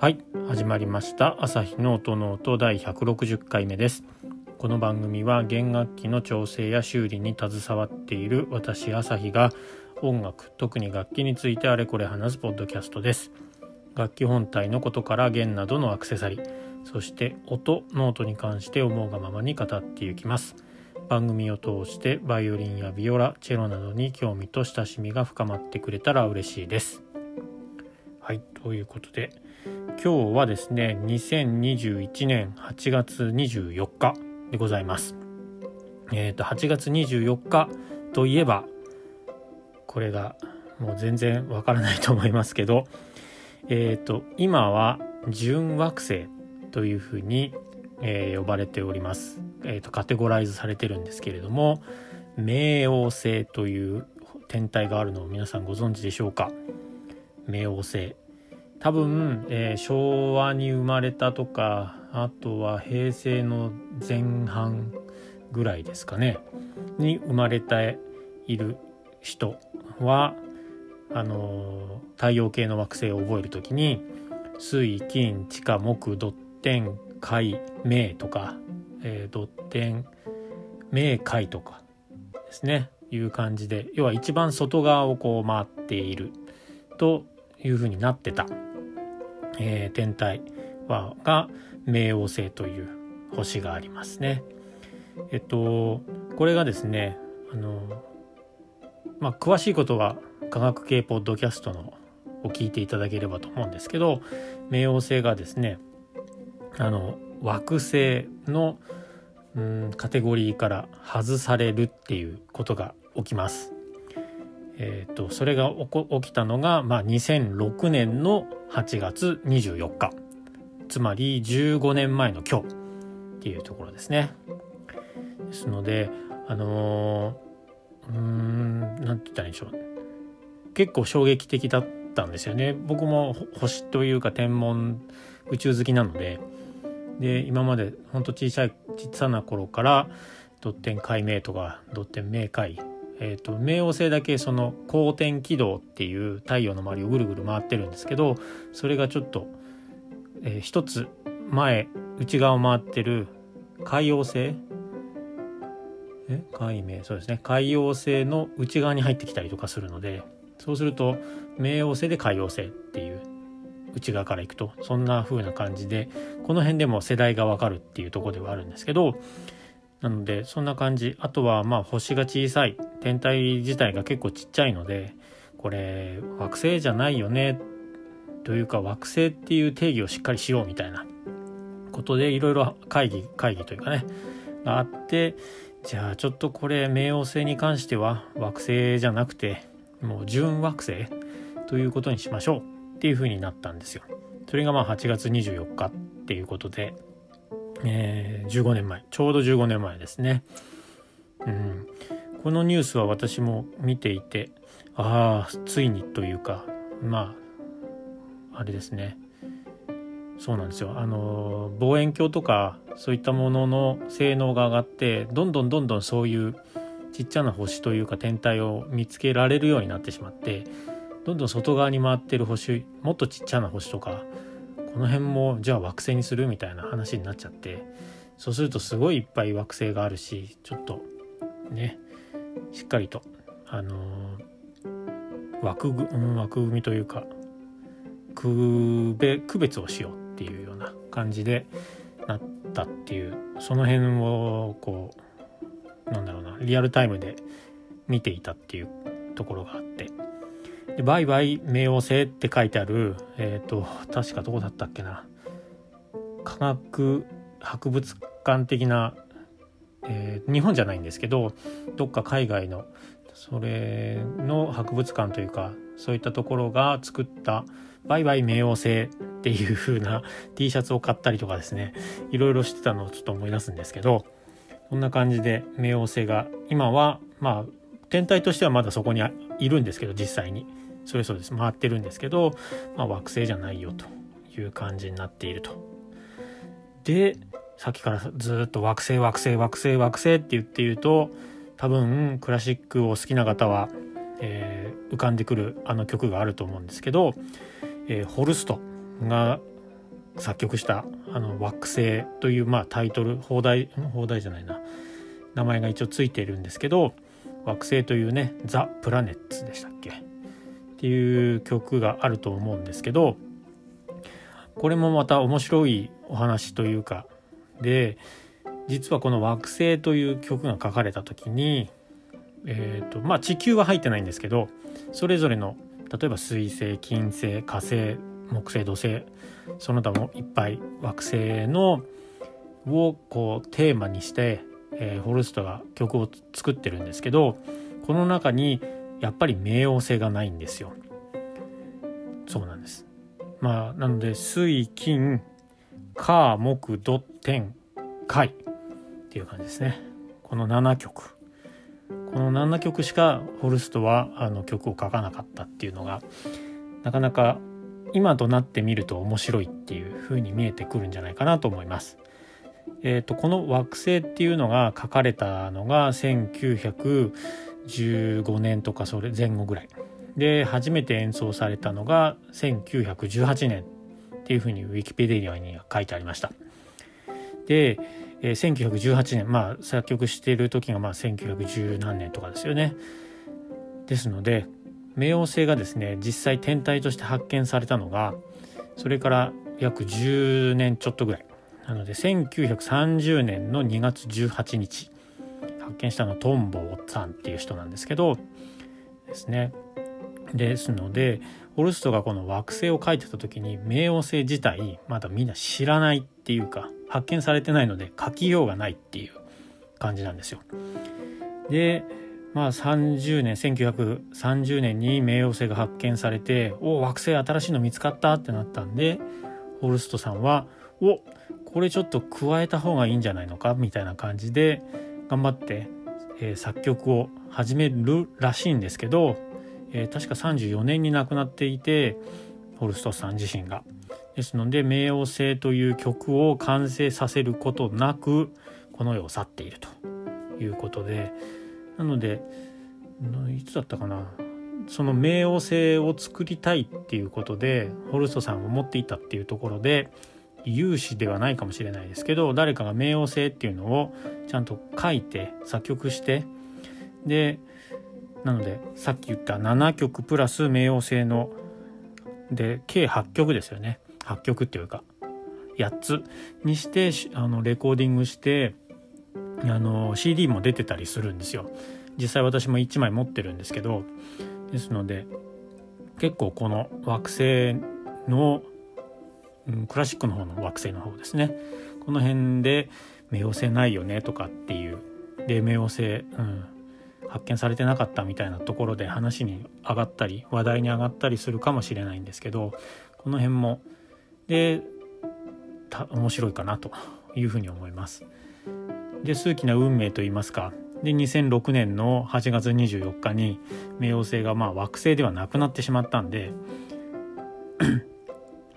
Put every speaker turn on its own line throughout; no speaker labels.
はい始まりました。朝日ノートノート第160回目です。この番組は弦楽器の調整や修理に携わっている私朝日が音楽特に楽器についてあれこれ話すポッドキャストです。楽器本体のことから弦などのアクセサリーそして音ノートに関して思うがままに語っていきます。番組を通してバイオリンやビオラチェロなどに興味と親しみが深まってくれたら嬉しいです。はいということで今日はですね2021年8月24日でございます。えっ、ー、と8月24日といえばこれがもう全然わからないと思いますけどえっ、ー、と今は準惑星というふうに、えー、呼ばれております、えーと、カテゴライズされてるんですけれども冥王星という天体があるのを皆さんご存知でしょうか？冥王星。多分、えー、昭和に生まれたとかあとは平成の前半ぐらいですかね。に生まれている人はあの太陽系の惑星を覚える時に水金地下木土天海明とか、えー、土天明海とかですね。いう感じで要は一番外側をこう回っているというふうになってた。えー、天体はが冥王星という星がありますね。えっとこれがですねあのまあ詳しいことは科学系ポッドキャストのを聞いていただければと思うんですけど冥王星がですねあの惑星のうんカテゴリーから外されるっていうことが起きます。えーと、それが起きたのが、まあ、2006年の8月24日つまり15年前の今日っていうところですね。ですのであのー、うん何て言ったらいいんでしょう結構衝撃的だったんですよね。僕も星というか天文宇宙好きなのでで今までほんと小さい小さな頃からドッテン解明とかドッテン明解えーと、冥王星だけその公転軌道っていう太陽の周りをぐるぐる回ってるんですけどそれがちょっと、えー、一つ前内側を回ってる海王星？え？海明そうですね。海王星の内側に入ってきたりとかするのでそうすると冥王星で海王星っていう内側から行くとそんな風な感じでこの辺でも世代がわかるっていうとこではあるんですけどなのでそんな感じ。あとはまあ星が小さい。天体自体が結構ちっちゃいのでこれ惑星じゃないよね。というか惑星っていう定義をしっかりしようみたいな。ことでいろいろ会議会議というかね。があってじゃあちょっとこれ冥王星に関しては惑星じゃなくてもう準惑星ということにしましょう。っていう風になったんですよ。それがまあ8月24日っていうことで。えー、15年前ちょうど15年前ですね、うん、このニュースは私も見ていてああついにというかまああれですね。そうなんですよ。あの望遠鏡とかそういったものの性能が上がってどんどんどんどんそういうちっちゃな星というか天体を見つけられるようになってしまってどんどん外側に回ってる星もっとちっちゃな星とかこの辺もじゃあ惑星にするみたいな話になっちゃってそうするとすごいいっぱい惑星があるしちょっとねしっかりとあのー、枠組、うん、枠組みというか区別区別をしようっていうような感じでなったっていうその辺をこうなんだろうなリアルタイムで見ていたっていうところがあってでバイバイ冥王星って書いてある、えっ、ー、と、確かどこだったっけな。科学博物館的な、えー、日本じゃないんですけど、どっか海外の、それの博物館というか、そういったところが作ったバイバイ冥王星っていう風な T シャツを買ったりとかですね、いろいろしてたのをちょっと思い出すんですけど、こんな感じで冥王星が今はまあ天体としてはまだそこにいるんですけど実際に。それそうです。回ってるんですけど、まあ、惑星じゃないよという感じになっていると。でさっきからずっと惑星惑星惑星惑星って言っていると多分クラシックを好きな方は、えー、浮かんでくるあの曲があると思うんですけど、えー、ホルストが作曲した「あの惑星」という、まあ、タイトル放題放題じゃないな。名前が一応ついているんですけど「惑星」というね「ザ・プラネッツ」でしたっけ？っていう曲があると思うんですけどこれもまた面白いお話というかで実はこの「惑星」という曲が書かれた時にえーとまあ、地球は入ってないんですけどそれぞれの例えば水星金星火星木星土星その他もいっぱい惑星のをこうテーマにして、えー、ホルストが曲を作ってるんですけどこの中にやっぱり冥王星がないんですよ。そうなんです。まあなので水金火木土天海っていう感じですね。この7曲。この7曲しかホルストはあの曲を書かなかったっていうのがなかなか今となってみると面白いっていう風に見えてくるんじゃないかなと思います。えーと、この惑星っていうのが書かれたのが1915年とかそれ前後ぐらいで初めて演奏されたのが1918年っていうふうにウィキペディアには書いてありました。でえー、1918年まあ作曲している時がまあ1910何年とかですよね。ですので冥王星がですね実際天体として発見されたのがそれから約10年ちょっとぐらいなので1930年の2月18日発見したのはトンボさんっていう人なんですけどですねですのでホルストがこの惑星を書いてた時に冥王星自体まだみんな知らないっていうか発見されてないので書きようがないっていう感じなんですよ。でまあ30年1930年に冥王星が発見されてお惑星新しいの見つかったってなったんでホルストさんはおこれちょっと加えた方がいいんじゃないのかみたいな感じで頑張って、えー、作曲を始めるらしいんですけど、えー、確か34年に亡くなっていてホルストさん自身が。ですので冥王星という曲を完成させることなくこの世を去っているということでなのでいつだったかなその冥王星を作りたいっていうことでホルストさんを持っていたっていうところで有志ではないかもしれないですけど誰かが冥王星っていうのをちゃんと書いて作曲してでなのでさっき言った7曲プラス冥王星ので計8曲ですよね。8曲っていうか8つにしてあのレコーディングしてあの CD も出てたりするんですよ。実際私も1枚持ってるんですけどですので結構この惑星の、うん、クラシックの方の惑星の方ですねこの辺で冥王星ないよねとかっていうで冥王星、うん、発見されてなかったみたいなところで話に上がったり話題に上がったりするかもしれないんですけどこの辺もで面白いかなというふうに思います。で数奇な運命といいますかで2006年の8月24日に冥王星がまあ惑星ではなくなってしまったんで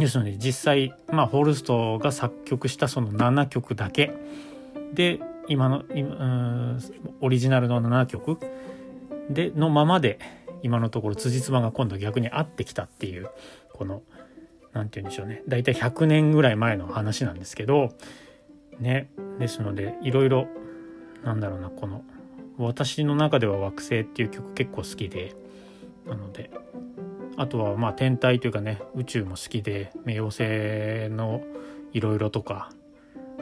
ですので実際、まあ、ホルストが作曲したその7曲だけ。で今の今オリジナルの7曲。でのままで今のところ辻褄が今度逆に合ってきたっていうこの何て言うんでしょうね。大体100年ぐらい前の話なんですけどね。ですのでいろいろなんだろうなこの私の中では「惑星」っていう曲結構好きでなのであとはまあ天体というかね宇宙も好きで冥王星のいろいろとか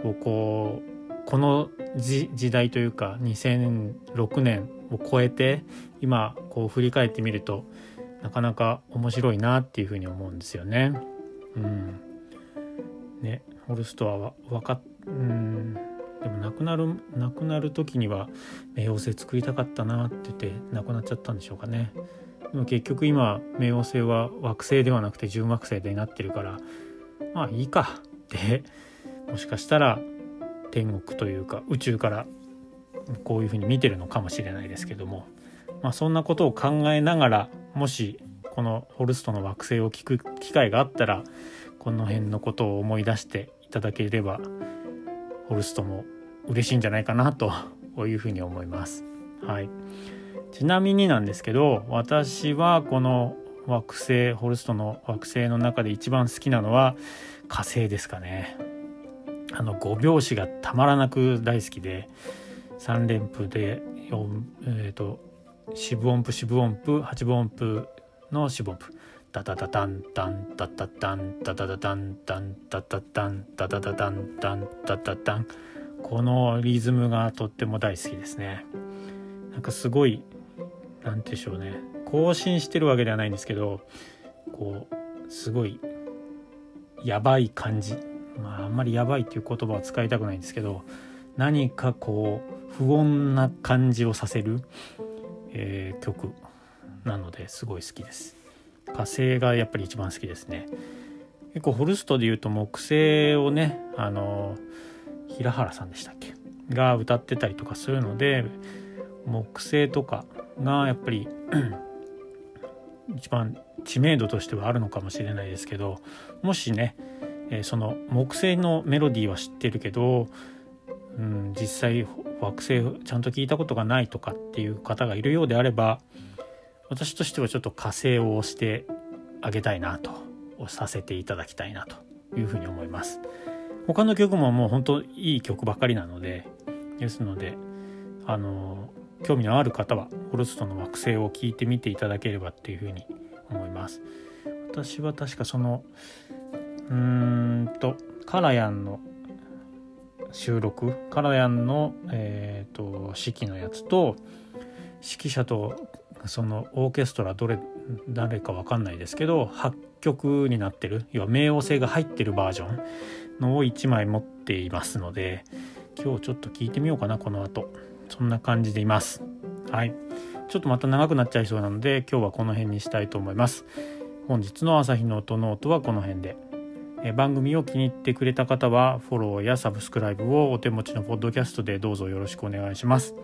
をこうこの時代というか2006年を超えて今こう振り返ってみるとなかなか面白いなっていうふうに思うんですよね。うん。ねホルストは分かっうん。でも亡くなる亡くなる時には冥王星作りたかったなって言って亡くなっちゃったんでしょうかね。も結局今冥王星は惑星ではなくて準惑星でなってるからまあいいか。ってもしかしたら天国というか宇宙からこういうふうに見てるのかもしれないですけども。まあそんなことを考えながらもしこのホルストの惑星を聞く機会があったらこの辺のことを思い出していただければホルストも嬉しいんじゃないかなというふうに思います。はい、ちなみになんですけど私はこの惑星ホルストの惑星の中で一番好きなのは火星ですかね。あの5拍子がたまらなく大好きで3連符で4えっ、ー、と四分音符四分音符八分音符の四分音符。タタタタンタンタタタンタタタタンタンタタタンタタタタンタンタタタン。このリズムがとっても大好きですね。なんかすごい何て言うんでしょうね。更新してるわけではないんですけどこうすごいやばい感じ。まああんまりやばいっていう言葉は使いたくないんですけど何かこう不穏な感じをさせる、えー、曲なのですごい好きです。火星がやっぱり一番好きですね。結構ホルストで言うと木星をねあの平原さんでしたっけ？が歌ってたりとかするので木星とかがやっぱり一番知名度としてはあるのかもしれないですけどもしね、えー、その木星のメロディーは知ってるけど、うん、実際惑星ちゃんと聞いたことがないとかっていう方がいるようであれば私としてはちょっと火星を押してあげたいなと押させていただきたいなというふうに思います。他の曲ももう本当いい曲ばかりなのでですのであの興味のある方はホルストの惑星を聞いてみていただければっていうふうに思います私は確かそのうーんとカラヤンの収録カラヤンの、えーと、指揮のやつと指揮者とそのオーケストラどれ誰か分かんないですけど8曲になってる要は冥王星が入ってるバージョンのを1枚持っていますので今日ちょっと聞いてみようかなこの後。そんな感じでいます。はい。ちょっとまた長くなっちゃいそうなので今日はこの辺にしたいと思います。本日の朝日の音ノートはこの辺で。え番組を気に入ってくれた方はフォローやサブスクライブをお手持ちのポッドキャストでどうぞよろしくお願いします。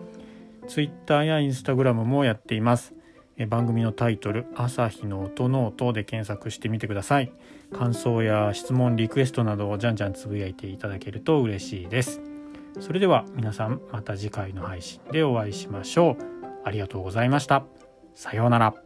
Twitter や Instagram もやっています。え番組のタイトル「朝日の音ノート」で検索してみてください。感想や質問リクエストなどをじゃんじゃんつぶやいていただけると嬉しいです。それでは皆さんまた次回の配信でお会いしましょう。ありがとうございました。さようなら。